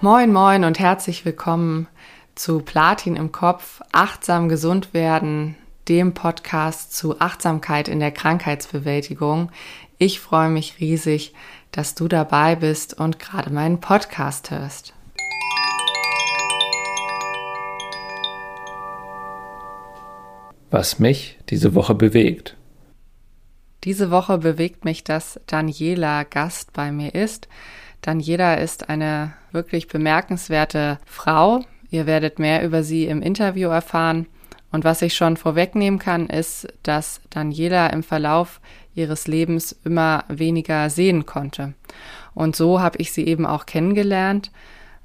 Moin, moin und herzlich willkommen zu Platin im Kopf, achtsam gesund werden, dem Podcast zu Achtsamkeit in der Krankheitsbewältigung. Ich freue mich riesig, dass du dabei bist und gerade meinen Podcast hörst. Was mich diese Woche bewegt. Diese Woche bewegt mich, dass Daniela Gast bei mir ist. Daniela ist eine wirklich bemerkenswerte Frau. Ihr werdet mehr über sie im Interview erfahren. Und was ich schon vorwegnehmen kann, ist, dass Daniela im Verlauf ihres Lebens immer weniger sehen konnte. Und so habe ich sie eben auch kennengelernt.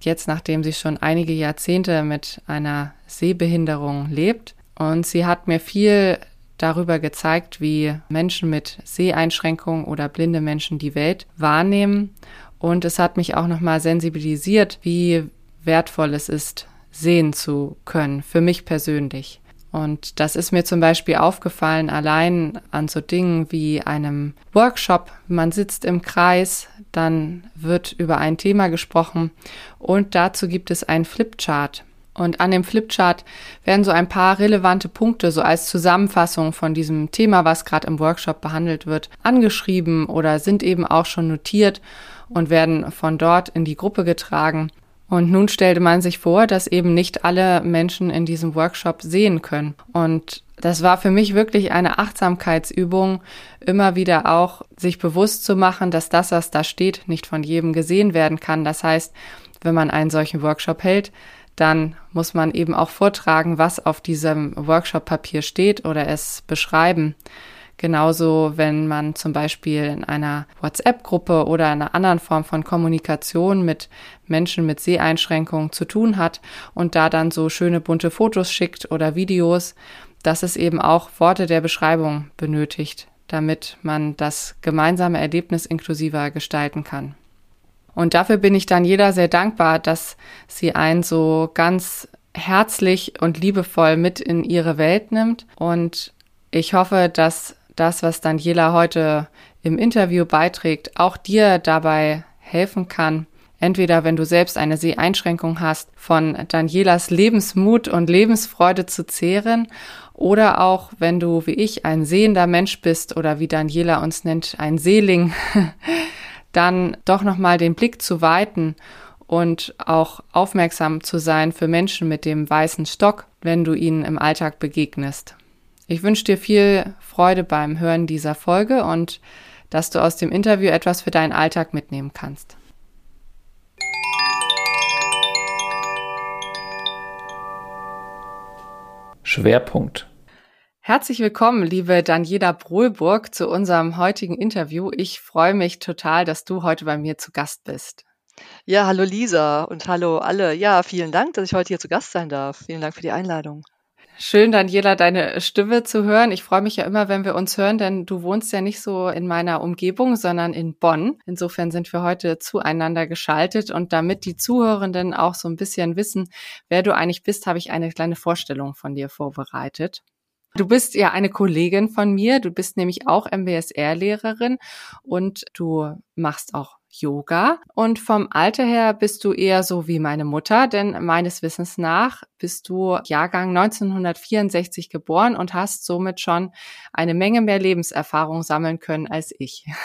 Jetzt, nachdem sie schon einige Jahrzehnte mit einer Sehbehinderung lebt. Und sie hat mir viel darüber gezeigt, wie Menschen mit Seheinschränkungen oder blinde Menschen die Welt wahrnehmen und es hat mich auch nochmal sensibilisiert, wie wertvoll es ist, sehen zu können, für mich persönlich. Und das ist mir zum Beispiel aufgefallen, allein an so Dingen wie einem Workshop. Man sitzt im Kreis, dann wird über ein Thema gesprochen und dazu gibt es einen Flipchart. Und an dem Flipchart werden so ein paar relevante Punkte, so als Zusammenfassung von diesem Thema, was gerade im Workshop behandelt wird, angeschrieben oder sind eben auch schon notiert und werden von dort in die Gruppe getragen. Und nun stellte man sich vor, dass eben nicht alle Menschen in diesem Workshop sehen können. Und das war für mich wirklich eine Achtsamkeitsübung, immer wieder auch sich bewusst zu machen, dass das, was da steht, nicht von jedem gesehen werden kann. Das heißt, wenn man einen solchen Workshop hält, dann muss man eben auch vortragen, was auf diesem Workshop-Papier steht oder es beschreiben. Genauso, wenn man zum Beispiel in einer WhatsApp-Gruppe oder einer anderen Form von Kommunikation mit Menschen mit Seheinschränkungen zu tun hat und da dann so schöne bunte Fotos schickt oder Videos, dass es eben auch Worte der Beschreibung benötigt, damit man das gemeinsame Erlebnis inklusiver gestalten kann. Und dafür bin ich dann jeder sehr dankbar, dass sie einen so ganz herzlich und liebevoll mit in ihre Welt nimmt. Und ich hoffe, dass das, was Daniela heute im Interview beiträgt, auch dir dabei helfen kann, entweder wenn du selbst eine Seheinschränkung hast, von Danielas Lebensmut und Lebensfreude zu zehren, oder auch wenn du wie ich ein sehender Mensch bist oder wie Daniela uns nennt, ein Seeling, dann doch nochmal den Blick zu weiten und auch aufmerksam zu sein für Menschen mit dem weißen Stock, wenn du ihnen im Alltag begegnest. Ich wünsche dir viel Freude beim Hören dieser Folge und dass du aus dem Interview etwas für deinen Alltag mitnehmen kannst. Schwerpunkt. Herzlich willkommen, liebe Daniela Brohlburg, zu unserem heutigen Interview. Ich freue mich total, dass du heute bei mir zu Gast bist. Ja, hallo Lisa und hallo alle. Ja, vielen Dank, dass ich heute hier zu Gast sein darf. Vielen Dank für die Einladung. Schön, Daniela, deine Stimme zu hören. Ich freue mich ja immer, wenn wir uns hören, denn du wohnst ja nicht so in meiner Umgebung, sondern in Bonn. Insofern sind wir heute zueinander geschaltet und damit die Zuhörenden auch so ein bisschen wissen, wer du eigentlich bist, habe ich eine kleine Vorstellung von dir vorbereitet. Du bist ja eine Kollegin von mir. Du bist nämlich auch MBSR-Lehrerin und du machst auch Yoga. Und vom Alter her bist du eher so wie meine Mutter, denn meines Wissens nach bist du Jahrgang 1964 geboren und hast somit schon eine Menge mehr Lebenserfahrung sammeln können als ich.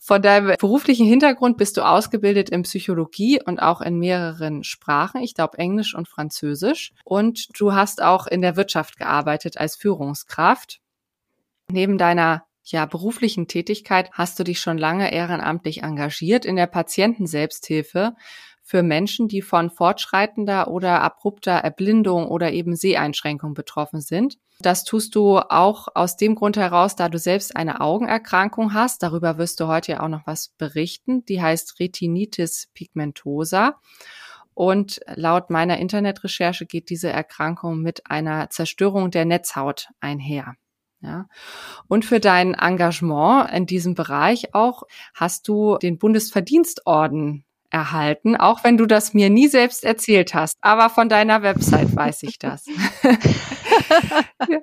Von deinem beruflichen Hintergrund bist du ausgebildet in Psychologie und auch in mehreren Sprachen, ich glaube Englisch und Französisch. Und du hast auch in der Wirtschaft gearbeitet als Führungskraft. Neben deiner ja, beruflichen Tätigkeit hast du dich schon lange ehrenamtlich engagiert in der Patientenselbsthilfe für Menschen, die von fortschreitender oder abrupter Erblindung oder eben Seheinschränkung betroffen sind. Das tust du auch aus dem Grund heraus, da du selbst eine Augenerkrankung hast. Darüber wirst du heute ja auch noch was berichten. Die heißt Retinitis pigmentosa. Und laut meiner Internetrecherche geht diese Erkrankung mit einer Zerstörung der Netzhaut einher. Ja. Und für dein Engagement in diesem Bereich auch hast du den Bundesverdienstorden erhalten, auch wenn du das mir nie selbst erzählt hast. Aber von deiner Website weiß ich das. Ja,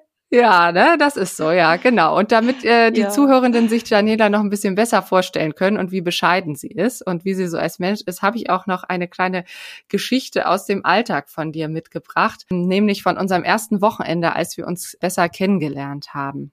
ne, das ist so, ja, genau. Und damit äh, die Ja. Zuhörenden sich Daniela noch ein bisschen besser vorstellen können und wie bescheiden sie ist und wie sie so als Mensch ist, habe ich auch noch eine kleine Geschichte aus dem Alltag von dir mitgebracht, nämlich von unserem ersten Wochenende, als wir uns besser kennengelernt haben.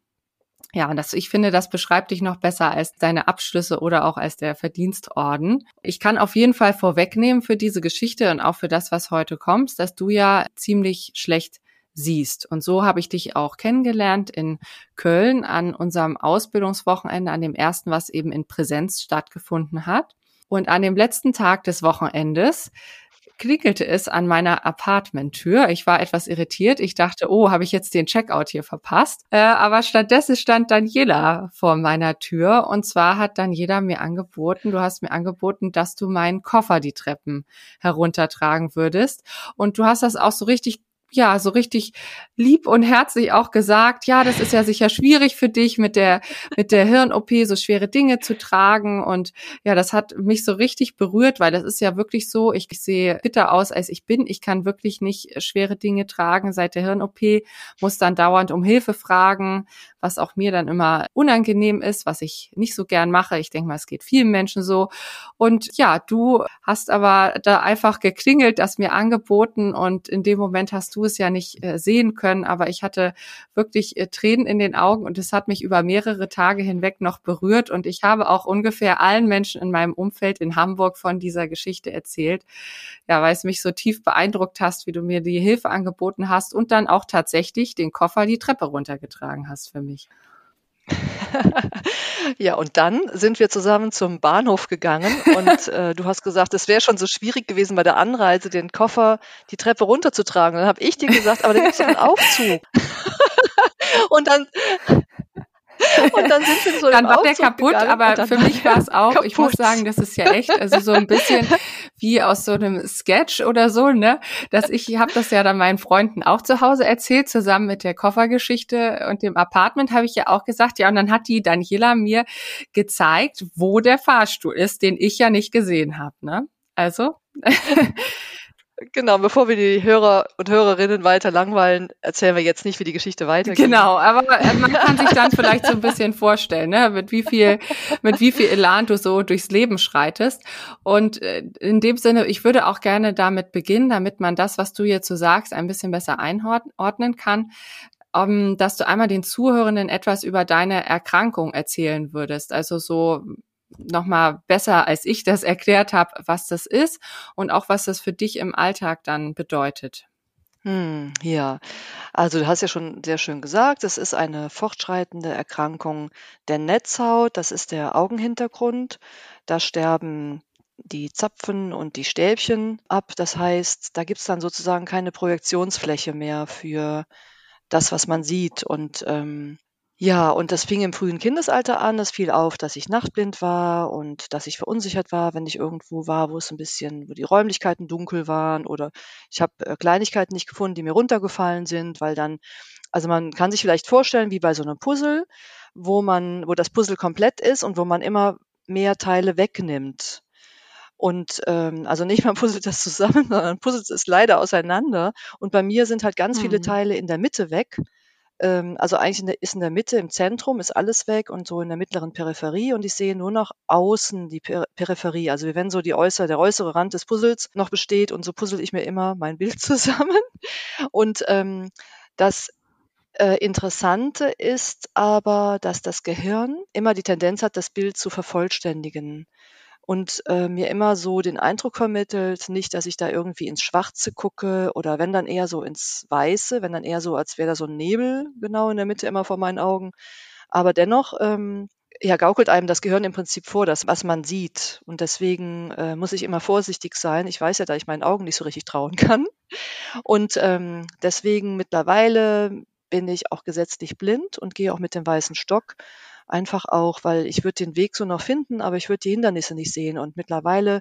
Ja, und das, ich finde, das beschreibt dich noch besser als deine Abschlüsse oder auch als der Verdienstorden. Ich kann auf jeden Fall vorwegnehmen für diese Geschichte und auch für das, was heute kommt, dass du ja ziemlich schlecht siehst. Und so habe ich dich auch kennengelernt in Köln an unserem Ausbildungswochenende, an dem ersten, was eben in Präsenz stattgefunden hat. Und an dem letzten Tag des Wochenendes klingelte es an meiner Apartmenttür. Ich war etwas irritiert. Ich dachte, oh, habe ich jetzt den Checkout hier verpasst? Äh, aber stattdessen stand Daniela vor meiner Tür. Und zwar hat Daniela mir angeboten, du hast mir angeboten, dass du meinen Koffer die Treppen heruntertragen würdest. Und du hast das auch so richtig ja, so richtig lieb und herzlich auch gesagt, ja, das ist ja sicher schwierig für dich mit der, mit der Hirn-OP so schwere Dinge zu tragen. Und ja, das hat mich so richtig berührt, weil das ist ja wirklich so, ich sehe fitter aus, als ich bin. Ich kann wirklich nicht schwere Dinge tragen seit der Hirn-OP, muss dann dauernd um Hilfe fragen, was auch mir dann immer unangenehm ist, was ich nicht so gern mache. Ich denke mal, es geht vielen Menschen so. Und ja, du hast aber da einfach geklingelt, das mir angeboten und in dem Moment hast du es ja nicht äh, sehen können, aber ich hatte wirklich äh, Tränen in den Augen und es hat mich über mehrere Tage hinweg noch berührt und ich habe auch ungefähr allen Menschen in meinem Umfeld in Hamburg von dieser Geschichte erzählt. Ja, weil es mich so tief beeindruckt hast, wie du mir die Hilfe angeboten hast und dann auch tatsächlich den Koffer die Treppe runtergetragen hast für mich. Ja, und dann sind wir zusammen zum Bahnhof gegangen und äh, du hast gesagt, es wäre schon so schwierig gewesen bei der Anreise, den Koffer die Treppe runterzutragen. Dann habe ich dir gesagt, aber da gibt es doch einen Aufzug. und dann und dann sind wir so Dann war der kaputt, gegangen aber für mich war es auch, ich muss kaputt. sagen, das ist ja echt, also so ein bisschen wie aus so einem Sketch oder so, ne? Dass ich habe das ja dann meinen Freunden auch zu Hause erzählt, zusammen mit der Koffergeschichte und dem Apartment habe ich ja auch gesagt, ja, und dann hat die Daniela mir gezeigt, wo der Fahrstuhl ist, den ich ja nicht gesehen habe, ne? Also Genau, bevor wir die Hörer und Hörerinnen weiter langweilen, erzählen wir jetzt nicht, wie die Geschichte weitergeht. Genau, aber äh, man kann sich dann vielleicht so ein bisschen vorstellen, ne, mit wie viel, mit wie viel Elan du so durchs Leben schreitest. Und äh, in dem Sinne, ich würde auch gerne damit beginnen, damit man das, was du jetzt so sagst, ein bisschen besser einordnen kann, um, dass du einmal den Zuhörenden etwas über deine Erkrankung erzählen würdest. Also so nochmal besser, als ich das erklärt habe, was das ist und auch was das für dich im Alltag dann bedeutet. Hm, ja, also du hast ja schon sehr schön gesagt, es ist eine fortschreitende Erkrankung der Netzhaut, das ist der Augenhintergrund. Da sterben die Zapfen und die Stäbchen ab. Das heißt, da gibt's dann sozusagen keine Projektionsfläche mehr für das, was man sieht. Und ähm, ja, und das fing im frühen Kindesalter an. Es fiel auf, dass ich nachtblind war und dass ich verunsichert war, wenn ich irgendwo war, wo es ein bisschen, wo die Räumlichkeiten dunkel waren oder ich habe äh, Kleinigkeiten nicht gefunden, die mir runtergefallen sind, weil dann, also man kann sich vielleicht vorstellen, wie bei so einem Puzzle, wo man, wo das Puzzle komplett ist und wo man immer mehr Teile wegnimmt. Und ähm, also nicht man puzzelt das zusammen, sondern puzzelt es leider auseinander. Und bei mir sind halt ganz viele Mhm. Teile in der Mitte weg. Ähm, also eigentlich in der, ist in der Mitte, im Zentrum ist alles weg und so in der mittleren Peripherie und ich sehe nur noch außen die per Peripherie. Also wenn so die äußere, der äußere Rand des Puzzles noch besteht und so puzzle ich mir immer mein Bild zusammen. Und ähm, das äh, Interessante ist aber, dass das Gehirn immer die Tendenz hat, das Bild zu vervollständigen und äh, mir immer so den Eindruck vermittelt, nicht, dass ich da irgendwie ins Schwarze gucke oder wenn dann eher so ins Weiße, wenn dann eher so, als wäre da so ein Nebel genau in der Mitte immer vor meinen Augen. Aber dennoch ähm, ja, gaukelt einem das Gehirn im Prinzip vor, das, was man sieht. Und deswegen äh, muss ich immer vorsichtig sein. Ich weiß ja, da ich meinen Augen nicht so richtig trauen kann. Und ähm, deswegen mittlerweile bin ich auch gesetzlich blind und gehe auch mit dem weißen Stock. Einfach auch, weil ich würde den Weg so noch finden, aber ich würde die Hindernisse nicht sehen. Und mittlerweile,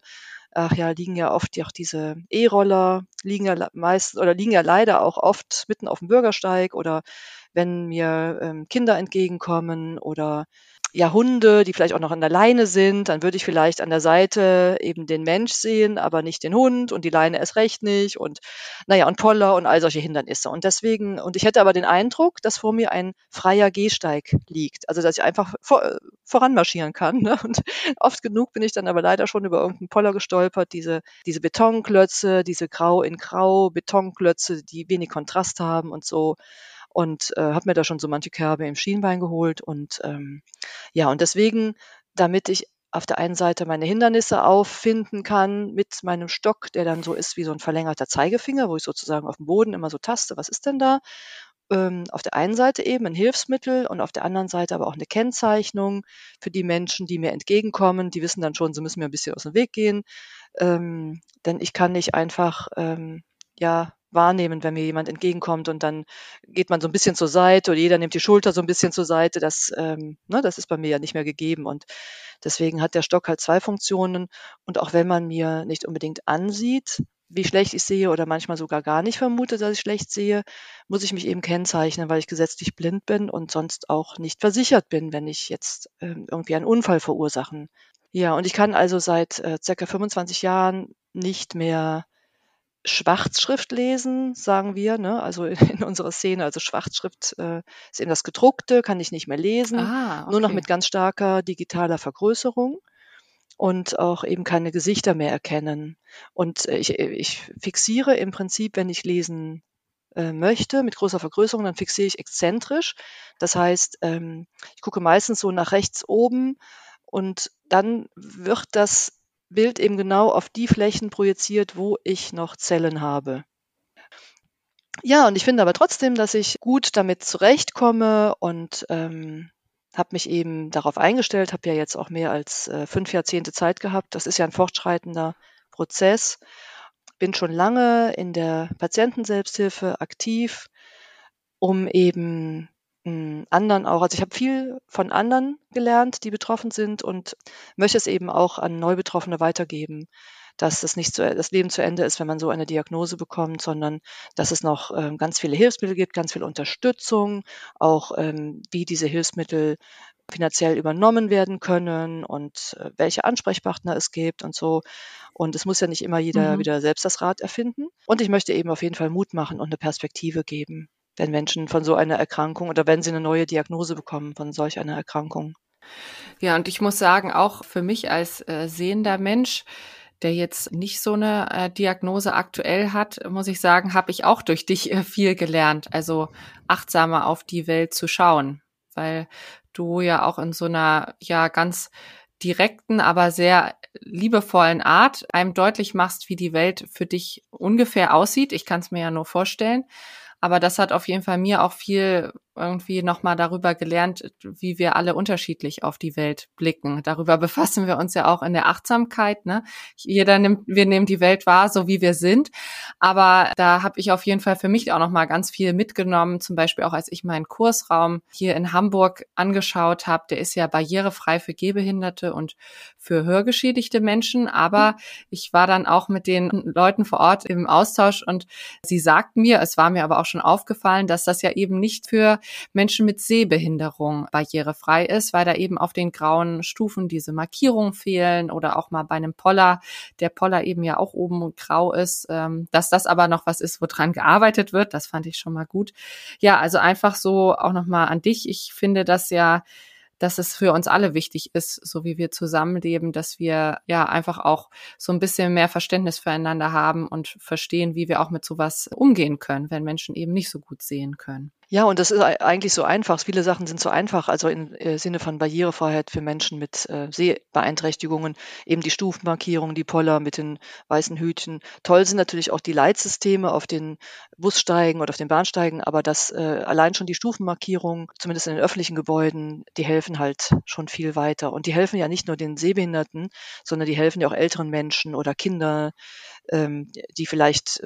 ach ja, liegen ja oft auch diese E-Roller, liegen ja meist oder liegen ja leider auch oft mitten auf dem Bürgersteig oder wenn mir ähm, Kinder entgegenkommen oder ja, Hunde, die vielleicht auch noch an der Leine sind, dann würde ich vielleicht an der Seite eben den Mensch sehen, aber nicht den Hund und die Leine erst recht nicht und naja, und Poller und all solche Hindernisse. Und deswegen, und ich hätte aber den Eindruck, dass vor mir ein freier Gehsteig liegt. Also dass ich einfach vor, voranmarschieren kann. Ne? Und oft genug bin ich dann aber leider schon über irgendeinen Poller gestolpert, diese, diese Betonklötze, diese Grau in Grau Betonklötze, die wenig Kontrast haben und so und äh, habe mir da schon so manche Kerbe im Schienbein geholt und ähm, ja, und deswegen, damit ich auf der einen Seite meine Hindernisse auffinden kann mit meinem Stock, der dann so ist wie so ein verlängerter Zeigefinger, wo ich sozusagen auf dem Boden immer so taste, was ist denn da? Ähm, auf der einen Seite eben ein Hilfsmittel und auf der anderen Seite aber auch eine Kennzeichnung für die Menschen, die mir entgegenkommen. Die wissen dann schon, sie müssen mir ein bisschen aus dem Weg gehen, ähm, denn ich kann nicht einfach ähm, ja wahrnehmen, wenn mir jemand entgegenkommt und dann geht man so ein bisschen zur Seite oder jeder nimmt die Schulter so ein bisschen zur Seite. Das, ähm, ne, das ist bei mir ja nicht mehr gegeben und deswegen hat der Stock halt zwei Funktionen und auch wenn man mir nicht unbedingt ansieht, wie schlecht ich sehe oder manchmal sogar gar nicht vermutet, dass ich schlecht sehe, muss ich mich eben kennzeichnen, weil ich gesetzlich blind bin und sonst auch nicht versichert bin, wenn ich jetzt ähm, irgendwie einen Unfall verursachen. Ja, und ich kann also seit äh, circa 25 Jahren nicht mehr Schwarzschrift lesen, sagen wir, ne? also in unserer Szene. Also Schwarzschrift äh, ist eben das Gedruckte, kann ich nicht mehr lesen, Ah, nur noch okay. mit ganz starker digitaler Vergrößerung und auch eben keine Gesichter mehr erkennen. Und äh, ich, ich fixiere im Prinzip, wenn ich lesen äh, möchte, mit großer Vergrößerung, dann fixiere ich exzentrisch. Das heißt, ähm, ich gucke meistens so nach rechts oben und dann wird das Bild eben genau auf die Flächen projiziert, wo ich noch Zellen habe. Ja, und ich finde aber trotzdem, dass ich gut damit zurechtkomme und ähm, habe mich eben darauf eingestellt, habe ja jetzt auch mehr als äh, fünf Jahrzehnte Zeit gehabt. Das ist ja ein fortschreitender Prozess. Bin schon lange in der Patientenselbsthilfe aktiv, um eben anderen auch, also ich habe viel von anderen gelernt, die betroffen sind und möchte es eben auch an Neubetroffene weitergeben, dass es nicht zu, das Leben zu Ende ist, wenn man so eine Diagnose bekommt, sondern dass es noch ähm, ganz viele Hilfsmittel gibt, ganz viel Unterstützung, auch ähm, wie diese Hilfsmittel finanziell übernommen werden können und äh, welche Ansprechpartner es gibt und so. Und es muss ja nicht immer jeder Mhm. wieder selbst das Rad erfinden. Und ich möchte eben auf jeden Fall Mut machen und eine Perspektive geben wenn Menschen von so einer Erkrankung oder wenn sie eine neue Diagnose bekommen von solch einer Erkrankung. Ja, und ich muss sagen, auch für mich als äh, sehender Mensch, der jetzt nicht so eine äh, Diagnose aktuell hat, muss ich sagen, habe ich auch durch dich äh, viel gelernt. Also achtsamer auf die Welt zu schauen, weil du ja auch in so einer ja ganz direkten, aber sehr liebevollen Art einem deutlich machst, wie die Welt für dich ungefähr aussieht. Ich kann es mir ja nur vorstellen. Aber das hat auf jeden Fall mir auch viel irgendwie nochmal darüber gelernt, wie wir alle unterschiedlich auf die Welt blicken. Darüber befassen wir uns ja auch in der Achtsamkeit. Ne? Jeder nimmt, wir nehmen die Welt wahr, so wie wir sind. Aber da habe ich auf jeden Fall für mich auch nochmal ganz viel mitgenommen. Zum Beispiel auch, als ich meinen Kursraum hier in Hamburg angeschaut habe. Der ist ja barrierefrei für Gehbehinderte und für hörgeschädigte Menschen. Aber ich war dann auch mit den Leuten vor Ort im Austausch und sie sagten mir, es war mir aber auch schon aufgefallen, dass das ja eben nicht für Menschen mit Sehbehinderung barrierefrei ist, weil da eben auf den grauen Stufen diese Markierungen fehlen oder auch mal bei einem Poller, der Poller eben ja auch oben grau ist, ähm, dass das aber noch was ist, woran gearbeitet wird. Das fand ich schon mal gut. Ja, also einfach so auch nochmal an dich. Ich finde das ja dass es für uns alle wichtig ist, so wie wir zusammenleben, dass wir ja einfach auch so ein bisschen mehr Verständnis füreinander haben und verstehen, wie wir auch mit sowas umgehen können, wenn Menschen eben nicht so gut sehen können. Ja, und das ist eigentlich so einfach. Viele Sachen sind so einfach, also im äh, Sinne von Barrierefreiheit für Menschen mit äh, Sehbeeinträchtigungen, eben die Stufenmarkierungen, die Poller mit den weißen Hütchen. Toll sind natürlich auch die Leitsysteme auf den Bussteigen oder auf den Bahnsteigen, aber das äh, allein schon die Stufenmarkierungen, zumindest in den öffentlichen Gebäuden, die helfen halt schon viel weiter. Und die helfen ja nicht nur den Sehbehinderten, sondern die helfen ja auch älteren Menschen oder Kinder, ähm, die vielleicht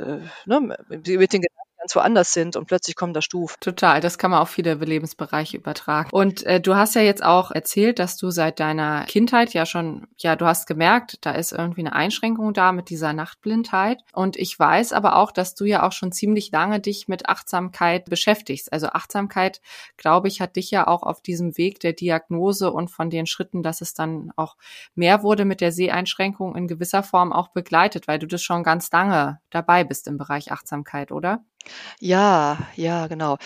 ne, mit den Gedanken ganz woanders sind und plötzlich kommen da Stufen. Total, das kann man auf viele Lebensbereiche übertragen. Und äh, du hast ja jetzt auch erzählt, dass du seit deiner Kindheit ja schon, ja, du hast gemerkt, da ist irgendwie eine Einschränkung da mit dieser Nachtblindheit. Und ich weiß aber auch, dass du ja auch schon ziemlich lange dich mit Achtsamkeit beschäftigst. Also Achtsamkeit, glaube ich, hat dich ja auch auf diesem Weg der Diagnose und von den Schritten, dass es dann auch mehr wurde mit der Seheinschränkung in gewisser Form auch begleitet, weil du das schon ganz lange dabei bist im Bereich Achtsamkeit, oder? Ja, ja, genau.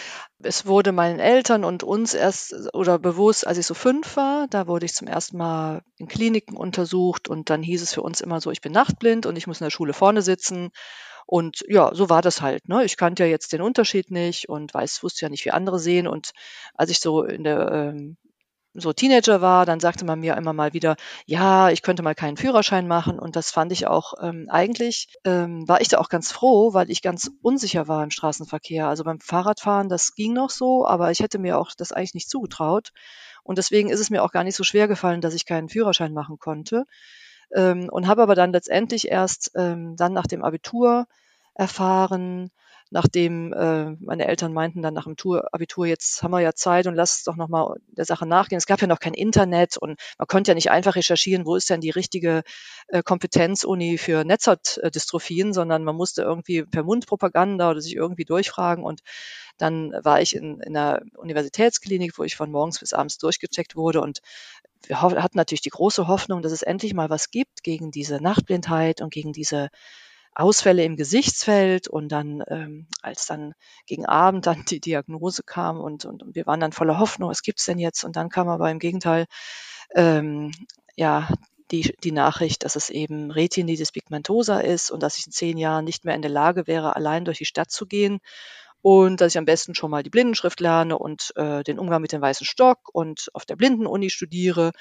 Es wurde meinen Eltern und uns erst oder bewusst, als ich so fünf war, da wurde ich zum ersten Mal in Kliniken untersucht und dann hieß es für uns immer so, ich bin nachtblind und ich muss in der Schule vorne sitzen. Und ja, so war das halt. Ne? Ich kannte ja jetzt den Unterschied nicht und weiß, wusste ja nicht, wie andere sehen. Und als ich so in der ähm, so Teenager war, dann sagte man mir immer mal wieder, ja, ich könnte mal keinen Führerschein machen. Und das fand ich auch ähm, eigentlich, ähm, war ich da auch ganz froh, weil ich ganz unsicher war im Straßenverkehr. Also beim Fahrradfahren, das ging noch so, aber ich hätte mir auch das eigentlich nicht zugetraut. Und deswegen ist es mir auch gar nicht so schwer gefallen, dass ich keinen Führerschein machen konnte. Ähm, und habe aber dann letztendlich erst ähm, dann nach dem Abitur erfahren, nachdem äh, meine Eltern meinten dann nach dem Tour, Abitur, jetzt haben wir ja Zeit und lass doch nochmal der Sache nachgehen. Es gab ja noch kein Internet und man konnte ja nicht einfach recherchieren, wo ist denn die richtige äh, Kompetenzuni für Netzhautdystrophien, sondern man musste irgendwie per Mundpropaganda oder sich irgendwie durchfragen und dann war ich in, in einer Universitätsklinik, wo ich von morgens bis abends durchgecheckt wurde und wir hatten natürlich die große Hoffnung, dass es endlich mal was gibt gegen diese Nachtblindheit und gegen diese Ausfälle im Gesichtsfeld und dann, ähm, als dann gegen Abend dann die Diagnose kam und, und, und wir waren dann voller Hoffnung, was gibt's denn jetzt? Und dann kam aber im Gegenteil, ähm, ja, die, die Nachricht, dass es eben Retinitis pigmentosa ist und dass ich in zehn Jahren nicht mehr in der Lage wäre, allein durch die Stadt zu gehen und dass ich am besten schon mal die Blindenschrift lerne und äh, den Umgang mit dem weißen Stock und auf der Blindenuni studiere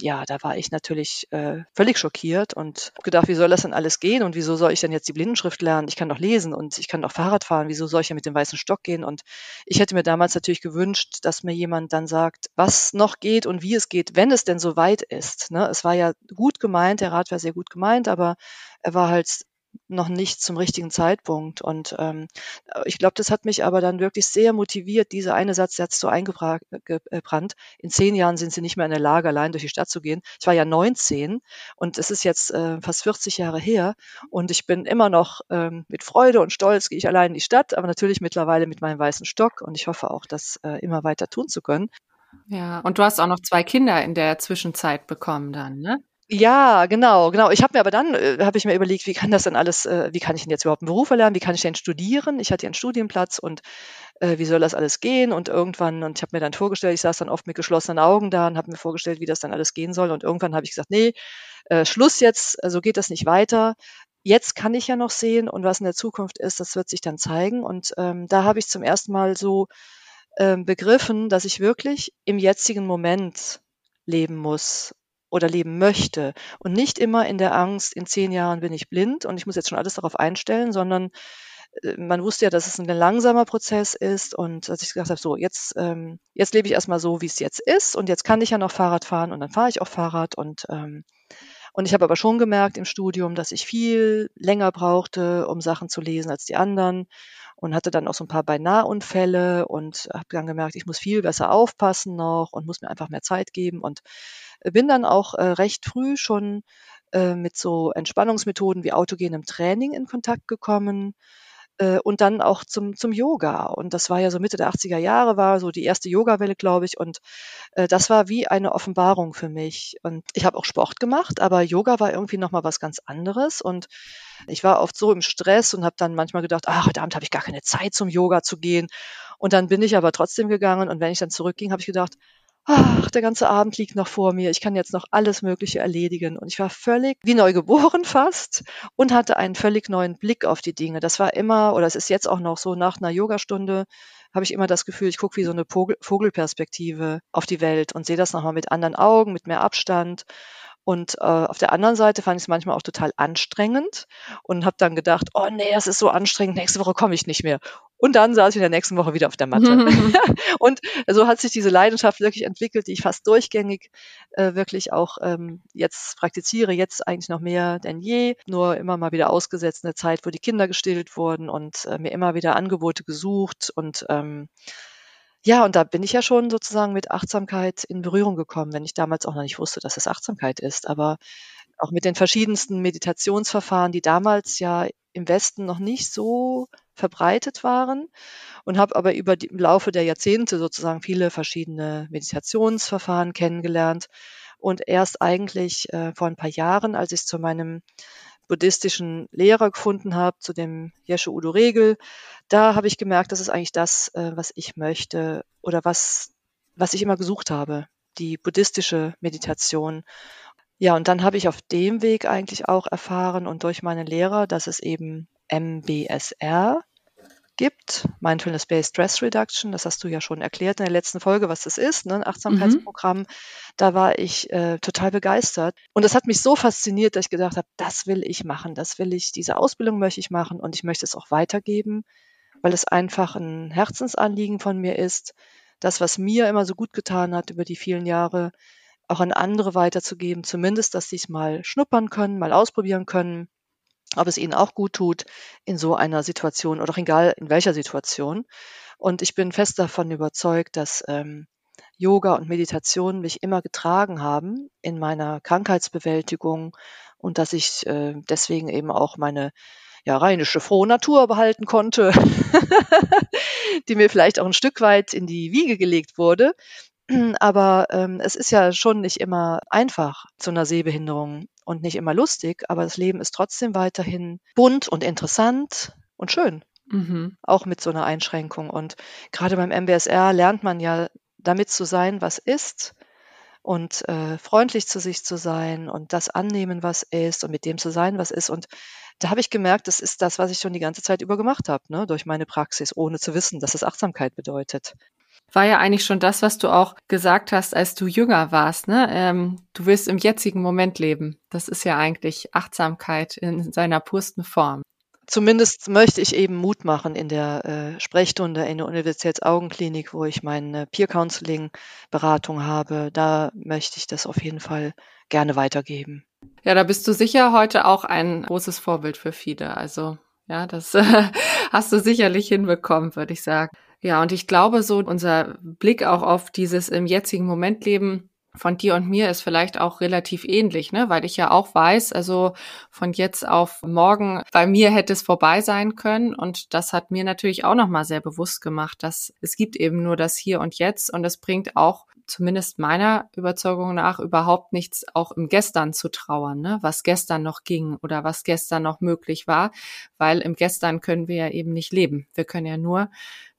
ja, da war ich natürlich äh, völlig schockiert und gedacht, wie soll das denn alles gehen und wieso soll ich denn jetzt die Blindenschrift lernen? Ich kann doch lesen und ich kann doch Fahrrad fahren. Wieso soll ich ja mit dem weißen Stock gehen? Und ich hätte mir damals natürlich gewünscht, dass mir jemand dann sagt, was noch geht und wie es geht, wenn es denn so weit ist. Ne? Es war ja gut gemeint, der Rat war sehr gut gemeint, aber er war halt noch nicht zum richtigen Zeitpunkt. Und ähm, ich glaube, das hat mich aber dann wirklich sehr motiviert. Dieser eine Satz, der hat so eingebrannt. In zehn Jahren sind sie nicht mehr in der Lage, allein durch die Stadt zu gehen. Ich war ja 19 und es ist jetzt äh, fast 40 Jahre her und ich bin immer noch ähm, mit Freude und Stolz gehe ich allein in die Stadt, aber natürlich mittlerweile mit meinem weißen Stock und ich hoffe auch, das äh, immer weiter tun zu können. Ja, und du hast auch noch zwei Kinder in der Zwischenzeit bekommen dann, ne? Ja, genau, genau. Ich habe mir aber dann äh, habe ich mir überlegt, wie kann das denn alles äh, wie kann ich denn jetzt überhaupt einen Beruf erlernen? Wie kann ich denn studieren? Ich hatte ja einen Studienplatz und äh, wie soll das alles gehen? Und irgendwann und ich habe mir dann vorgestellt, ich saß dann oft mit geschlossenen Augen da und habe mir vorgestellt, wie das dann alles gehen soll und irgendwann habe ich gesagt: „Ne, äh, Schluss jetzt, so geht das nicht weiter. Jetzt kann ich ja noch sehen und was in der Zukunft ist, das wird sich dann zeigen.“ Und, ähm, da habe ich zum ersten Mal so, ähm, begriffen, dass ich wirklich im jetzigen Moment leben muss oder leben möchte. Und nicht immer in der Angst, in zehn Jahren bin ich blind und ich muss jetzt schon alles darauf einstellen, sondern äh, man wusste ja, dass es ein langsamer Prozess ist und als ich gesagt habe, so jetzt, ähm, jetzt lebe ich erstmal so, wie es jetzt ist und jetzt kann ich ja noch Fahrrad fahren und dann fahre ich auch Fahrrad und ähm, und ich habe aber schon gemerkt im Studium, dass ich viel länger brauchte, um Sachen zu lesen als die anderen und hatte dann auch so ein paar Beinaheunfälle und habe dann gemerkt, ich muss viel besser aufpassen noch und muss mir einfach mehr Zeit geben und bin dann auch äh, recht früh schon äh, mit so Entspannungsmethoden wie autogenem Training in Kontakt gekommen äh, und dann auch zum, zum Yoga. Und das war ja so Mitte der 80er Jahre, war so die erste Yoga-Welle, glaube ich. Und äh, das war wie eine Offenbarung für mich. Und ich habe auch Sport gemacht, aber Yoga war irgendwie nochmal was ganz anderes. Und ich war oft so im Stress und habe dann manchmal gedacht, ach, heute Abend habe ich gar keine Zeit zum Yoga zu gehen. Und dann bin ich aber trotzdem gegangen. Und wenn ich dann zurückging, habe ich gedacht, ach, der ganze Abend liegt noch vor mir, ich kann jetzt noch alles Mögliche erledigen. Und ich war völlig wie neu geboren fast und hatte einen völlig neuen Blick auf die Dinge. Das war immer, oder es ist jetzt auch noch so, nach einer Yogastunde habe ich immer das Gefühl, ich gucke wie so eine Vogelperspektive auf die Welt und sehe das nochmal mit anderen Augen, mit mehr Abstand. Und äh, auf der anderen Seite fand ich es manchmal auch total anstrengend und habe dann gedacht, oh nee, das ist so anstrengend, nächste Woche komme ich nicht mehr. Und dann saß ich in der nächsten Woche wieder auf der Matte. und so hat sich diese Leidenschaft wirklich entwickelt, die ich fast durchgängig äh, wirklich auch ähm, jetzt praktiziere, jetzt eigentlich noch mehr denn je, nur immer mal wieder ausgesetzt in der Zeit, wo die Kinder gestillt wurden und äh, mir immer wieder Angebote gesucht und ähm, ja, und da bin ich ja schon sozusagen mit Achtsamkeit in Berührung gekommen, wenn ich damals auch noch nicht wusste, dass es Achtsamkeit ist, aber auch mit den verschiedensten Meditationsverfahren, die damals ja im Westen noch nicht so verbreitet waren und habe aber über die, im Laufe der Jahrzehnte sozusagen viele verschiedene Meditationsverfahren kennengelernt und erst eigentlich äh, vor ein paar Jahren, als ich zu meinem buddhistischen Lehrer gefunden habe, zu dem Jesche Udo Regel, da habe ich gemerkt, das ist eigentlich das, äh, was ich möchte oder was, was ich immer gesucht habe, die buddhistische Meditation. Ja, und dann habe ich auf dem Weg eigentlich auch erfahren und durch meine Lehrer, dass es eben MBSR gibt, Mindfulness Based Stress Reduction. Das hast du ja schon erklärt in der letzten Folge, was das ist, ne? ein Achtsamkeitsprogramm. Mhm. Da war ich äh, total begeistert. Und das hat mich so fasziniert, dass ich gedacht habe, das will ich machen, das will ich, diese Ausbildung möchte ich machen und ich möchte es auch weitergeben, weil es einfach ein Herzensanliegen von mir ist, das, was mir immer so gut getan hat über die vielen Jahre, auch an andere weiterzugeben, zumindest, dass sie es mal schnuppern können, mal ausprobieren können, ob es ihnen auch gut tut in so einer Situation oder auch egal in welcher Situation. Und ich bin fest davon überzeugt, dass ähm, Yoga und Meditation mich immer getragen haben in meiner Krankheitsbewältigung und dass ich äh, deswegen eben auch meine ja, rheinische frohe Natur behalten konnte, die mir vielleicht auch ein Stück weit in die Wiege gelegt wurde, Aber ähm, es ist ja schon nicht immer einfach zu einer Sehbehinderung und nicht immer lustig, aber das Leben ist trotzdem weiterhin bunt und interessant und schön. Mhm. Auch mit so einer Einschränkung. Und gerade beim MBSR lernt man ja damit zu sein, was ist und äh, freundlich zu sich zu sein und das annehmen, was ist und mit dem zu sein, was ist. Und da habe ich gemerkt, das ist das, was ich schon die ganze Zeit über gemacht habe, ne? durch meine Praxis, ohne zu wissen, dass es Achtsamkeit bedeutet war ja eigentlich schon das, was du auch gesagt hast, als du jünger warst. Ne? Ähm, du willst im jetzigen Moment leben. Das ist ja eigentlich Achtsamkeit in seiner pursten Form. Zumindest möchte ich eben Mut machen in der äh, Sprechstunde in der Universitätsaugenklinik, wo ich meine Peer Counseling Beratung habe. Da möchte ich das auf jeden Fall gerne weitergeben. Ja, da bist du sicher heute auch ein großes Vorbild für viele. Also ja, das äh, hast du sicherlich hinbekommen, würde ich sagen. Ja, und ich glaube, so unser Blick auch auf dieses im jetzigen Moment leben von dir und mir ist vielleicht auch relativ ähnlich, ne? Weil ich ja auch weiß, also von jetzt auf morgen bei mir hätte es vorbei sein können und das hat mir natürlich auch noch mal sehr bewusst gemacht, dass es gibt eben nur das Hier und Jetzt und es bringt auch zumindest meiner Überzeugung nach überhaupt nichts auch im Gestern zu trauern, ne? Was gestern noch ging oder was gestern noch möglich war, weil im Gestern können wir ja eben nicht leben. Wir können ja nur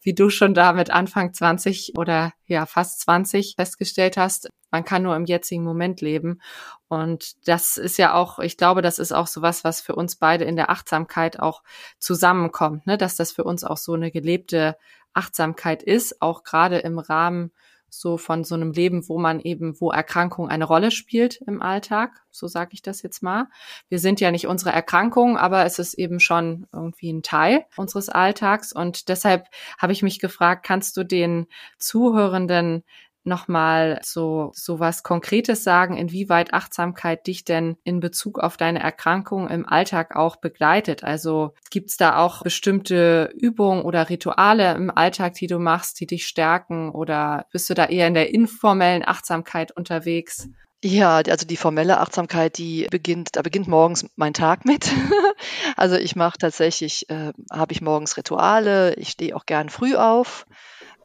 wie du schon da mit Anfang 20 oder ja fast 20 festgestellt hast, man kann nur im jetzigen Moment leben. Und das ist ja auch, ich glaube, das ist auch so was, was für uns beide in der Achtsamkeit auch zusammenkommt, ne? dass das für uns auch so eine gelebte Achtsamkeit ist, auch gerade im Rahmen so von so einem Leben, wo man eben, wo Erkrankung eine Rolle spielt im Alltag, so sage ich das jetzt mal. Wir sind ja nicht unsere Erkrankung, aber es ist eben schon irgendwie ein Teil unseres Alltags und deshalb habe ich mich gefragt, kannst du den Zuhörenden nochmal so, so was Konkretes sagen, inwieweit Achtsamkeit dich denn in Bezug auf deine Erkrankung im Alltag auch begleitet? Also gibt's da auch bestimmte Übungen oder Rituale im Alltag, die du machst, die dich stärken oder bist du da eher in der informellen Achtsamkeit unterwegs? Ja, also die formelle Achtsamkeit, die beginnt, da beginnt morgens mein Tag mit. also ich mache tatsächlich, äh, habe ich morgens Rituale, ich stehe auch gern früh auf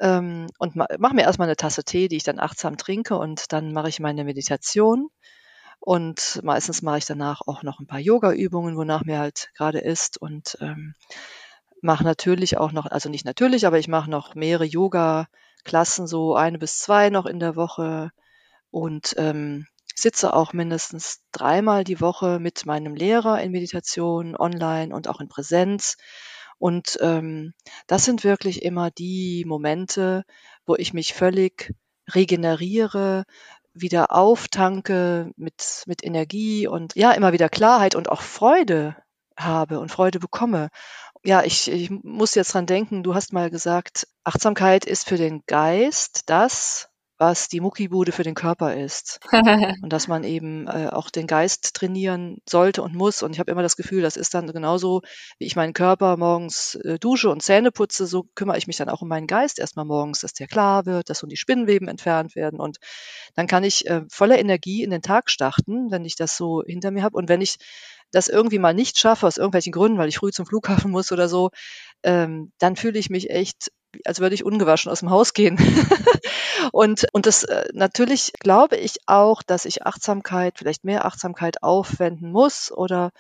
ähm, und ma mache mir erstmal eine Tasse Tee, die ich dann achtsam trinke und dann mache ich meine Meditation. Und meistens mache ich danach auch noch ein paar Yoga-Übungen, wonach mir halt gerade ist. Und ähm, mache natürlich auch noch, also nicht natürlich, aber ich mache noch mehrere Yoga-Klassen, so eine bis zwei noch in der Woche. Und ähm, sitze auch mindestens dreimal die Woche mit meinem Lehrer in Meditation, online und auch in Präsenz und ähm, das sind wirklich immer die Momente, wo ich mich völlig regeneriere, wieder auftanke mit, mit Energie und ja, immer wieder Klarheit und auch Freude habe und Freude bekomme. ja, ich, ich muss jetzt dran denken, du hast mal gesagt, Achtsamkeit ist für den Geist das, was die Muckibude für den Körper ist. und dass man eben äh, auch den Geist trainieren sollte und muss. Und ich habe immer das Gefühl, das ist dann genauso, wie ich meinen Körper morgens äh, dusche und Zähne putze, so kümmere ich mich dann auch um meinen Geist erstmal morgens, dass der klar wird, dass so die Spinnenweben entfernt werden. Und dann kann ich äh, voller Energie in den Tag starten, wenn ich das so hinter mir habe. Und wenn ich das irgendwie mal nicht schaffe, aus irgendwelchen Gründen, weil ich früh zum Flughafen muss oder so, ähm, dann fühle ich mich echt als würde ich ungewaschen aus dem Haus gehen. und, und das äh, natürlich glaube ich auch, dass ich Achtsamkeit, vielleicht mehr Achtsamkeit aufwenden muss oder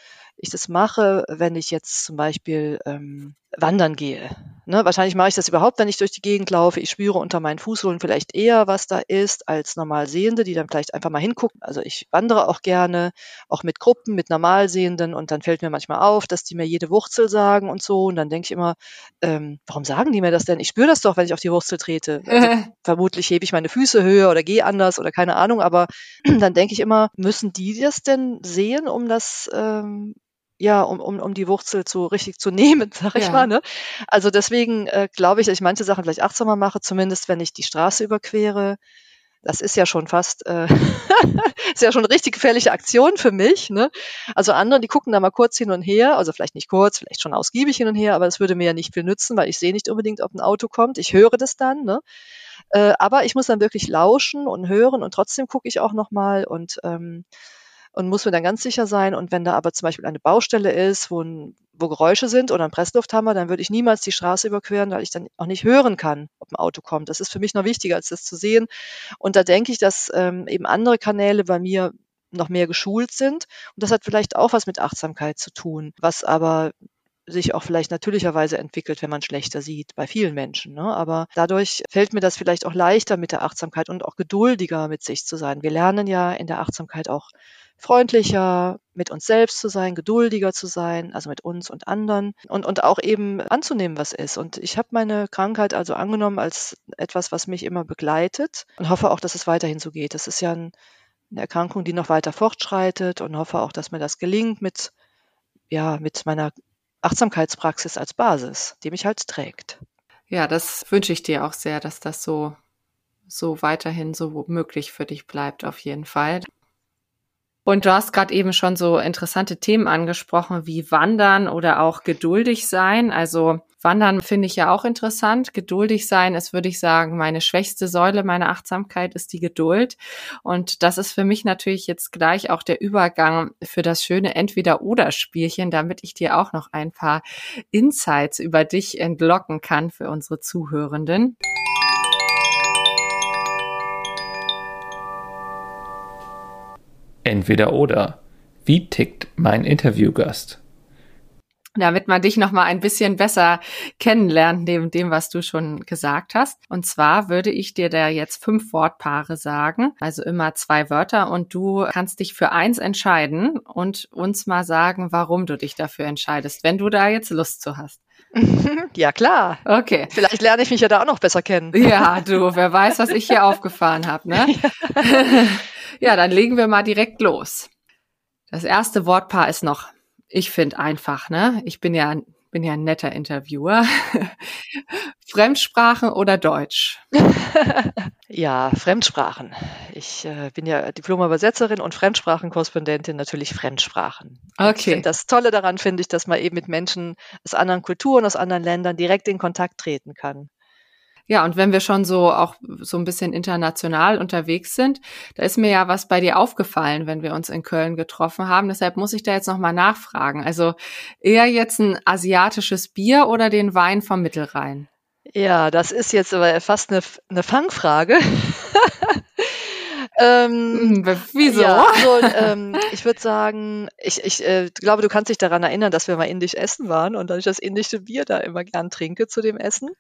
ich das mache, wenn ich jetzt zum Beispiel ähm, wandern gehe. Ne, wahrscheinlich mache ich das überhaupt, wenn ich durch die Gegend laufe. Ich spüre unter meinen Fußsohlen vielleicht eher, was da ist, als normal Sehende, die dann vielleicht einfach mal hingucken. Also ich wandere auch gerne, auch mit Gruppen, mit Normalsehenden und dann fällt mir manchmal auf, dass die mir jede Wurzel sagen und so. Und dann denke ich immer, ähm, warum sagen die mir das denn? Ich spüre das doch, wenn ich auf die Wurzel trete. Also, vermutlich hebe ich meine Füße höher oder gehe anders oder keine Ahnung, aber dann denke ich immer, müssen die das denn sehen, um das ähm, ja, um, um, um die Wurzel zu richtig zu nehmen, sag ich ja. mal. Ne? Also deswegen äh, glaube ich, dass ich manche Sachen vielleicht achtsamer mache, zumindest wenn ich die Straße überquere. Das ist ja schon fast, äh, ist ja schon eine richtig gefährliche Aktion für mich. Ne? Also andere, die gucken da mal kurz hin und her, also vielleicht nicht kurz, vielleicht schon ausgiebig hin und her, aber das würde mir ja nicht viel nützen, weil ich sehe nicht unbedingt, ob ein Auto kommt. Ich höre das dann. Ne? Äh, aber ich muss dann wirklich lauschen und hören und trotzdem gucke ich auch nochmal und ähm, und muss mir dann ganz sicher sein. Und wenn da aber zum Beispiel eine Baustelle ist, wo, ein, wo Geräusche sind oder ein Presslufthammer, dann würde ich niemals die Straße überqueren, weil ich dann auch nicht hören kann, ob ein Auto kommt. Das ist für mich noch wichtiger, als das zu sehen. Und da denke ich, dass ähm, eben andere Kanäle bei mir noch mehr geschult sind. Und das hat vielleicht auch was mit Achtsamkeit zu tun, was aber sich auch vielleicht natürlicherweise entwickelt, wenn man schlechter sieht, bei vielen Menschen. Ne? Aber dadurch fällt mir das vielleicht auch leichter mit der Achtsamkeit und auch geduldiger mit sich zu sein. Wir lernen ja in der Achtsamkeit auch freundlicher mit uns selbst zu sein, geduldiger zu sein, also mit uns und anderen und, und auch eben anzunehmen, was ist. Und ich habe meine Krankheit also angenommen als etwas, was mich immer begleitet und hoffe auch, dass es weiterhin so geht. Das ist ja ein, eine Erkrankung, die noch weiter fortschreitet und hoffe auch, dass mir das gelingt mit, ja, mit meiner Achtsamkeitspraxis als Basis, die mich halt trägt. Ja, das wünsche ich dir auch sehr, dass das so, so weiterhin so möglich für dich bleibt, auf jeden Fall. Und du hast gerade eben schon so interessante Themen angesprochen wie Wandern oder auch geduldig sein. Also Wandern finde ich ja auch interessant. Geduldig sein ist, würde ich sagen, meine schwächste Säule meiner Achtsamkeit ist die Geduld. Und das ist für mich natürlich jetzt gleich auch der Übergang für das schöne Entweder-Oder-Spielchen, damit ich dir auch noch ein paar Insights über dich entlocken kann für unsere Zuhörenden. Entweder oder. Wie tickt mein Interviewgast? damit man dich noch mal ein bisschen besser kennenlernt neben dem, was du schon gesagt hast. Und zwar würde ich dir da jetzt fünf Wortpaare sagen, also immer zwei Wörter und du kannst dich für eins entscheiden und uns mal sagen, warum du dich dafür entscheidest, wenn du da jetzt Lust zu hast. Ja, klar. Okay. Vielleicht lerne ich mich ja da auch noch besser kennen. Ja, du, wer weiß, was ich hier aufgefahren habe, ne? Ja. ja, dann legen wir mal direkt los. Das erste Wortpaar ist noch, ich finde einfach, ne? Ich bin ja bin ja ein netter Interviewer. Fremdsprachen oder Deutsch? ja, Fremdsprachen. Ich äh, bin ja Diplomübersetzerin und Fremdsprachenkorrespondentin, natürlich Fremdsprachen. Okay. das Tolle daran finde ich, dass man eben mit Menschen aus anderen Kulturen, aus anderen Ländern direkt in Kontakt treten kann. Ja, und wenn wir schon so auch so ein bisschen international unterwegs sind, da ist mir ja was bei dir aufgefallen, wenn wir uns in Köln getroffen haben. Deshalb muss ich da jetzt nochmal nachfragen. Also eher jetzt ein asiatisches Bier oder den Wein vom Mittelrhein? Ja, das ist jetzt aber fast eine, eine Fangfrage. ähm, hm, Wieso? Ja, also, ähm, ich würde sagen, ich, ich äh, glaube, du kannst dich daran erinnern, dass wir mal indisch essen waren und dass ich das indische Bier da immer gern trinke zu dem Essen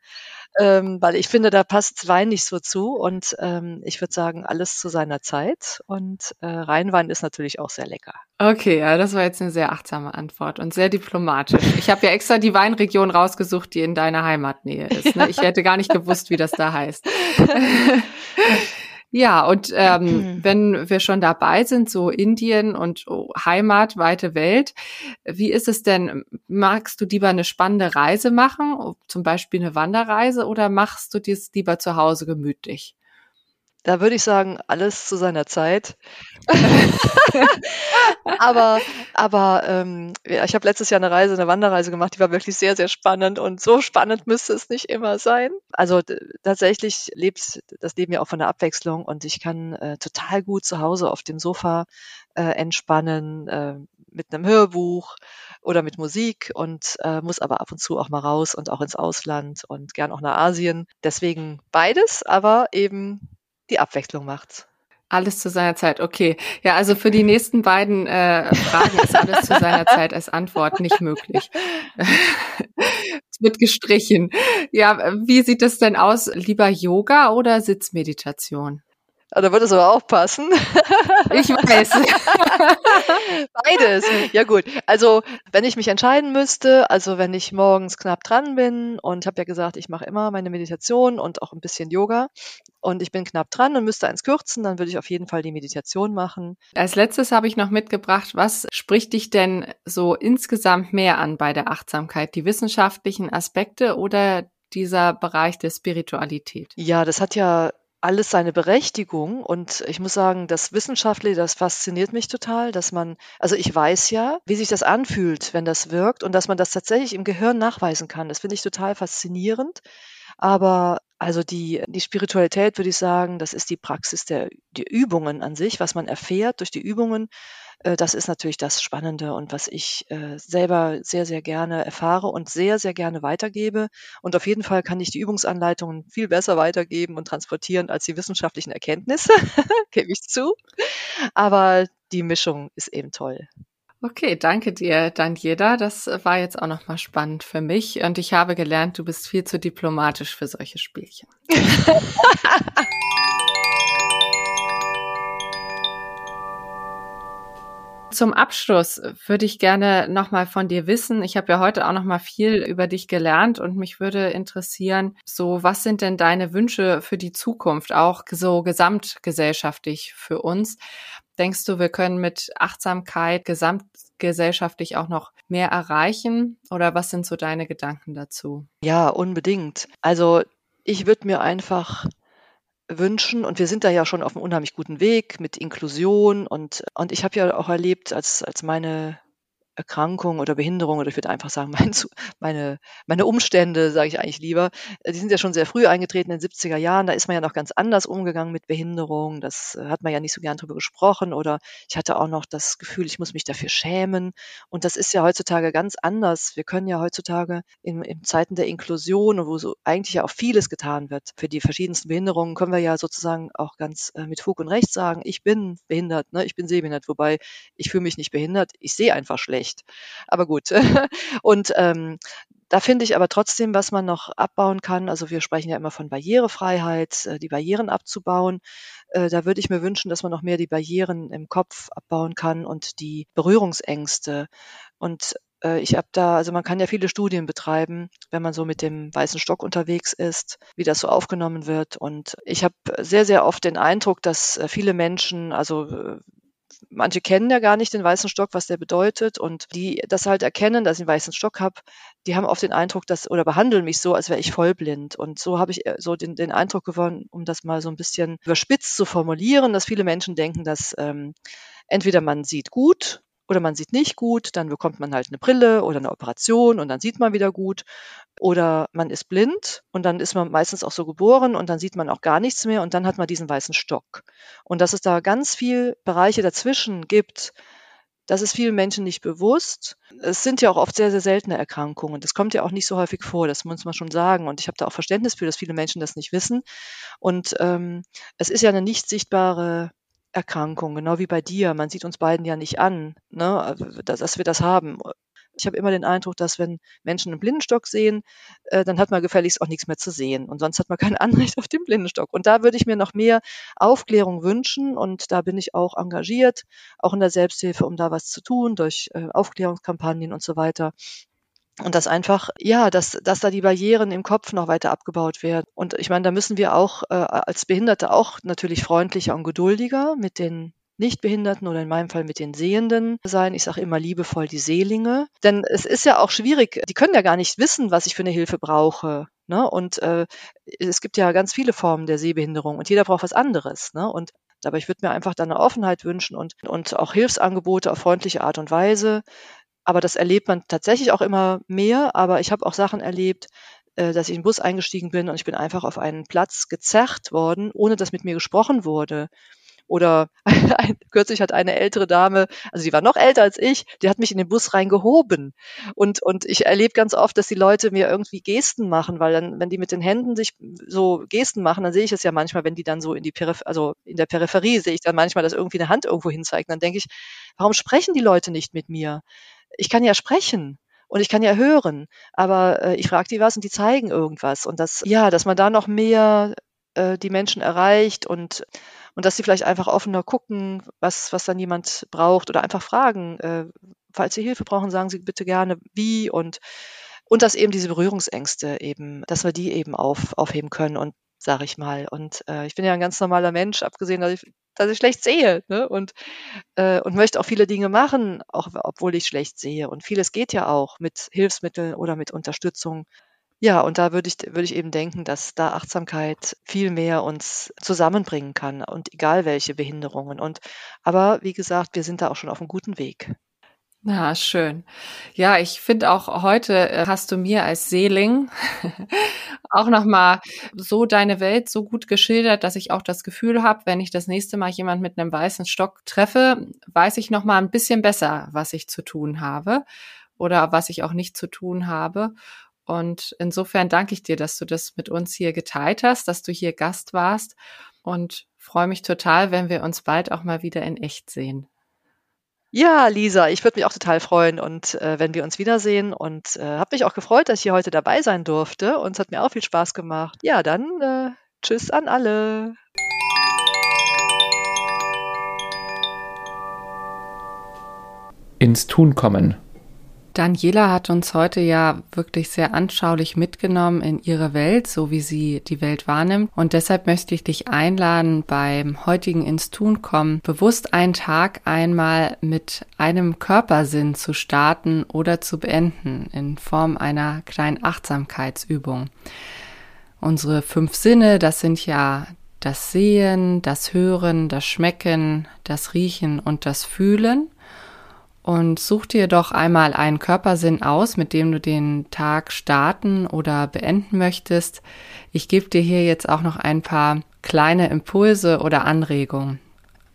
ähm, weil ich finde, da passt Wein nicht so zu und ähm, ich würde sagen, alles zu seiner Zeit und äh, Rheinwein ist natürlich auch sehr lecker. Okay, ja, das war jetzt eine sehr achtsame Antwort und sehr diplomatisch. Ich habe ja extra die Weinregion rausgesucht, die in deiner Heimatnähe ist. Ne? Ich hätte gar nicht gewusst, wie das da heißt. Ja, und ähm, wenn wir schon dabei sind, so Indien und oh, Heimat, weite Welt, wie ist es denn? Magst du lieber eine spannende Reise machen, zum Beispiel eine Wanderreise, oder machst du dies lieber zu Hause gemütlich? Da würde ich sagen, alles zu seiner Zeit. aber aber ähm, ja, ich habe letztes Jahr eine Reise, eine Wanderreise gemacht, die war wirklich sehr, sehr spannend und so spannend müsste es nicht immer sein. Also tatsächlich lebt das Leben ja auch von der Abwechslung und ich kann äh, total gut zu Hause auf dem Sofa äh, entspannen äh, mit einem Hörbuch oder mit Musik und äh, muss aber ab und zu auch mal raus und auch ins Ausland und gern auch nach Asien. Deswegen beides, aber eben die Abwechslung macht's. Alles zu seiner Zeit, okay. Ja, also für die nächsten beiden äh, Fragen ist alles zu seiner Zeit als Antwort nicht möglich. es wird gestrichen. Ja, wie sieht es denn aus? Lieber Yoga oder Sitzmeditation? Ah, da würde es aber auch passen. Ich weiß. Beides. Ja gut. Also wenn ich mich entscheiden müsste, also wenn ich morgens knapp dran bin und habe ja gesagt, ich mache immer meine Meditation und auch ein bisschen Yoga und ich bin knapp dran und müsste eins kürzen, dann würde ich auf jeden Fall die Meditation machen. Als letztes habe ich noch mitgebracht, was spricht dich denn so insgesamt mehr an bei der Achtsamkeit? Die wissenschaftlichen Aspekte oder dieser Bereich der Spiritualität? Ja, das hat ja alles seine Berechtigung. Und ich muss sagen, das Wissenschaftliche, das fasziniert mich total, dass man, also ich weiß ja, wie sich das anfühlt, wenn das wirkt und dass man das tatsächlich im Gehirn nachweisen kann. Das finde ich total faszinierend. Aber also die, die Spiritualität, würde ich sagen, das ist die Praxis der die Übungen an sich, was man erfährt durch die Übungen äh, das ist natürlich das Spannende und was ich äh, selber sehr, sehr gerne erfahre und sehr, sehr gerne weitergebe. Und auf jeden Fall kann ich die Übungsanleitungen viel besser weitergeben und transportieren als die wissenschaftlichen Erkenntnisse, gebe ich zu. Aber die Mischung ist eben toll. Okay, danke dir, Daniela. Das war jetzt auch nochmal spannend für mich und ich habe gelernt, du bist viel zu diplomatisch für solche Spielchen. Zum Abschluss würde ich gerne nochmal von dir wissen. Ich habe ja heute auch nochmal viel über dich gelernt und mich würde interessieren, so was sind denn deine Wünsche für die Zukunft, auch so gesamtgesellschaftlich für uns? Denkst du, wir können mit Achtsamkeit gesamtgesellschaftlich auch noch mehr erreichen? Oder was sind so deine Gedanken dazu? Ja, unbedingt. Also ich würde mir einfach wünschen. Und wir sind da ja schon auf einem unheimlich guten Weg mit Inklusion. Und, und ich habe ja auch erlebt, als, als meine Erkrankung oder Behinderung oder ich würde einfach sagen, mein, meine, meine Umstände, sage ich eigentlich lieber, äh, die sind ja schon sehr früh eingetreten in den 70er Jahren. Da ist man ja noch ganz anders umgegangen mit Behinderung. Das äh, hat man ja nicht so gern drüber gesprochen. Oder ich hatte auch noch das Gefühl, ich muss mich dafür schämen. Und das ist ja heutzutage ganz anders. Wir können ja heutzutage in, in Zeiten der Inklusion, wo so eigentlich ja auch vieles getan wird für die verschiedensten Behinderungen, können wir ja sozusagen auch ganz äh, mit Fug und Recht sagen, ich bin behindert, ne? ich bin sehbehindert, wobei ich fühle mich nicht behindert, ich sehe einfach schlecht schlecht. Aber gut. Und ähm, da finde ich aber trotzdem, was man noch abbauen kann. Also wir sprechen ja immer von Barrierefreiheit, äh, die Barrieren abzubauen. Äh, da würde ich mir wünschen, dass man noch mehr die Barrieren im Kopf abbauen kann und die Berührungsängste. Und äh, ich habe da, also man kann ja viele Studien betreiben, wenn man so mit dem weißen Stock unterwegs ist, wie das so aufgenommen wird. Und ich habe sehr, sehr oft den Eindruck, dass viele Menschen, also manche kennen ja gar nicht den weißen Stock, was der bedeutet. Und die das halt erkennen, dass ich einen weißen Stock habe, die haben oft den Eindruck, dass oder behandeln mich so, als wäre ich vollblind. Und so habe ich äh, so den, den Eindruck gewonnen, um das mal so ein bisschen überspitzt zu formulieren, dass viele Menschen denken, dass ähm, entweder man sieht gut oder man sieht nicht gut, dann bekommt man halt eine Brille oder eine Operation und dann sieht man wieder gut. Oder man ist blind und dann ist man meistens auch so geboren und dann sieht man auch gar nichts mehr und dann hat man diesen weißen Stock. Und dass es da ganz viel Bereiche dazwischen gibt, das ist vielen Menschen nicht bewusst. Es sind ja auch oft sehr, sehr seltene Erkrankungen. Das kommt ja auch nicht so häufig vor, das muss man schon sagen. Und ich habe da auch Verständnis für, dass viele Menschen das nicht wissen. Und ähm, es ist ja eine nicht sichtbare Erkrankung, genau wie bei dir. Man sieht uns beiden ja nicht an, ne, dass, dass wir das haben. Ich habe immer den Eindruck, dass wenn Menschen einen Blindenstock sehen, äh, dann hat man gefälligst auch nichts mehr zu sehen. Und sonst hat man kein Anrecht auf den Blindenstock. Und da würde ich mir noch mehr Aufklärung wünschen. Und da bin ich auch engagiert, auch in der Selbsthilfe, um da was zu tun, durch äh, Aufklärungskampagnen und so weiter. Und dass einfach, ja, dass, dass da die Barrieren im Kopf noch weiter abgebaut werden. Und ich meine, da müssen wir auch äh, als Behinderte auch natürlich freundlicher und geduldiger mit den Nichtbehinderten oder in meinem Fall mit den Sehenden sein. Ich sage immer liebevoll die Seelinge. Denn es ist ja auch schwierig, die können ja gar nicht wissen, was ich für eine Hilfe brauche. Ne? Und äh, es gibt ja ganz viele Formen der Sehbehinderung und jeder braucht was anderes. Ne? Und aber ich würde mir einfach da eine Offenheit wünschen und, und auch Hilfsangebote auf freundliche Art und Weise. Aber das erlebt man tatsächlich auch immer mehr. Aber ich habe auch Sachen erlebt, äh, dass ich in den Bus eingestiegen bin und ich bin einfach auf einen Platz gezerrt worden, ohne dass mit mir gesprochen wurde. Oder kürzlich hat eine ältere Dame, also die war noch älter als ich, die hat mich in den Bus reingehoben. Und, und ich erlebe ganz oft, dass die Leute mir irgendwie Gesten machen, weil dann, wenn die mit den Händen sich so Gesten machen, dann sehe ich es ja manchmal, wenn die dann so in die Peripherie, also in der Peripherie sehe ich dann manchmal, dass irgendwie eine Hand irgendwo hinzeigt. Dann denke ich, warum sprechen die Leute nicht mit mir? Ich kann ja sprechen und ich kann ja hören, aber äh, ich frage die was und die zeigen irgendwas und das ja, dass man da noch mehr äh, die Menschen erreicht und und dass sie vielleicht einfach offener gucken, was, was dann jemand braucht oder einfach fragen, äh, falls sie Hilfe brauchen, sagen sie bitte gerne wie und, und dass eben diese Berührungsängste eben, dass wir die eben auf, aufheben können und sage ich mal. Und äh, ich bin ja ein ganz normaler Mensch, abgesehen, dass ich, dass ich schlecht sehe ne? und, äh, und möchte auch viele Dinge machen, auch obwohl ich schlecht sehe. Und vieles geht ja auch mit Hilfsmitteln oder mit Unterstützung. Ja, und da würde ich, würde ich eben denken, dass da Achtsamkeit viel mehr uns zusammenbringen kann und egal welche Behinderungen. Und aber wie gesagt, wir sind da auch schon auf einem guten Weg. Na, schön. Ja, ich finde auch heute äh, hast du mir als Seeling auch nochmal so deine Welt so gut geschildert, dass ich auch das Gefühl habe, wenn ich das nächste Mal jemand mit einem weißen Stock treffe, weiß ich nochmal ein bisschen besser, was ich zu tun habe oder was ich auch nicht zu tun habe. Und insofern danke ich dir, dass du das mit uns hier geteilt hast, dass du hier Gast warst und freue mich total, wenn wir uns bald auch mal wieder in echt sehen. Ja, Lisa, ich würde mich auch total freuen und äh, wenn wir uns wiedersehen und äh, habe mich auch gefreut, dass ich hier heute dabei sein durfte und es hat mir auch viel Spaß gemacht. Ja, dann äh, tschüss an alle. Ins Tun kommen. Daniela hat uns heute ja wirklich sehr anschaulich mitgenommen in ihre Welt, so wie sie die Welt wahrnimmt. Und deshalb möchte ich dich einladen, beim heutigen ins Tun kommen, bewusst einen Tag einmal mit einem Körpersinn zu starten oder zu beenden in Form einer kleinen Achtsamkeitsübung. Unsere fünf Sinne, das sind ja das Sehen, das Hören, das Schmecken, das Riechen und das Fühlen. Und such dir doch einmal einen Körpersinn aus, mit dem du den Tag starten oder beenden möchtest. Ich gebe dir hier jetzt auch noch ein paar kleine Impulse oder Anregungen.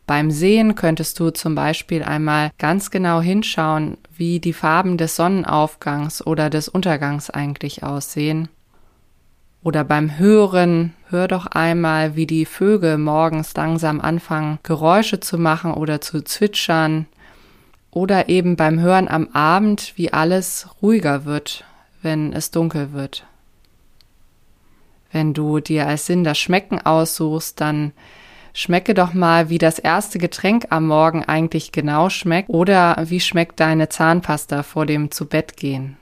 Beim Sehen könntest du zum Beispiel einmal ganz genau hinschauen, wie die Farben des Sonnenaufgangs oder des Untergangs eigentlich aussehen. Oder beim Hören, hör doch einmal, wie die Vögel morgens langsam anfangen, Geräusche zu machen oder zu zwitschern, oder eben beim Hören am Abend, wie alles ruhiger wird, wenn es dunkel wird. Wenn du dir als Sinn das Schmecken aussuchst, dann schmecke doch mal, wie das erste Getränk am Morgen eigentlich genau schmeckt oder wie schmeckt deine Zahnpasta vor dem Zubettgehen.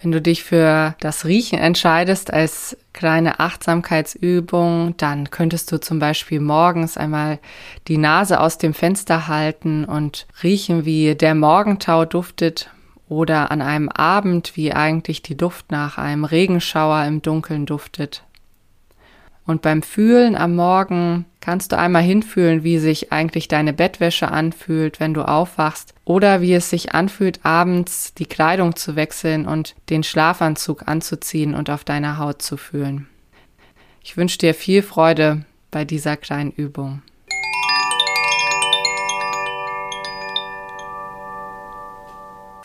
Wenn du dich für das Riechen entscheidest als kleine Achtsamkeitsübung, dann könntest du zum Beispiel morgens einmal die Nase aus dem Fenster halten und riechen, wie der Morgentau duftet oder an einem Abend, wie eigentlich die Duft nach einem Regenschauer im Dunkeln duftet. Und beim Fühlen am Morgen kannst du einmal hinfühlen, wie sich eigentlich deine Bettwäsche anfühlt, wenn du aufwachst, oder wie es sich anfühlt, abends die Kleidung zu wechseln und den Schlafanzug anzuziehen und auf deiner Haut zu fühlen. Ich wünsche dir viel Freude bei dieser kleinen Übung.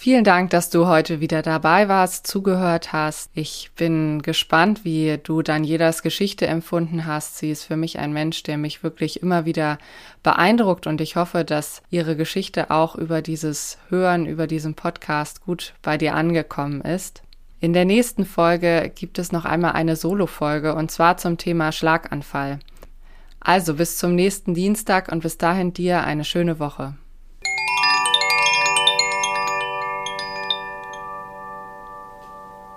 Vielen Dank, dass du heute wieder dabei warst, zugehört hast. Ich bin gespannt, wie du Danielas Geschichte empfunden hast. Sie ist für mich ein Mensch, der mich wirklich immer wieder beeindruckt und ich hoffe, dass ihre Geschichte auch über dieses Hören, über diesen Podcast gut bei dir angekommen ist. In der nächsten Folge gibt es noch einmal eine Solo-Folge und zwar zum Thema Schlaganfall. Also bis zum nächsten Dienstag und bis dahin dir eine schöne Woche.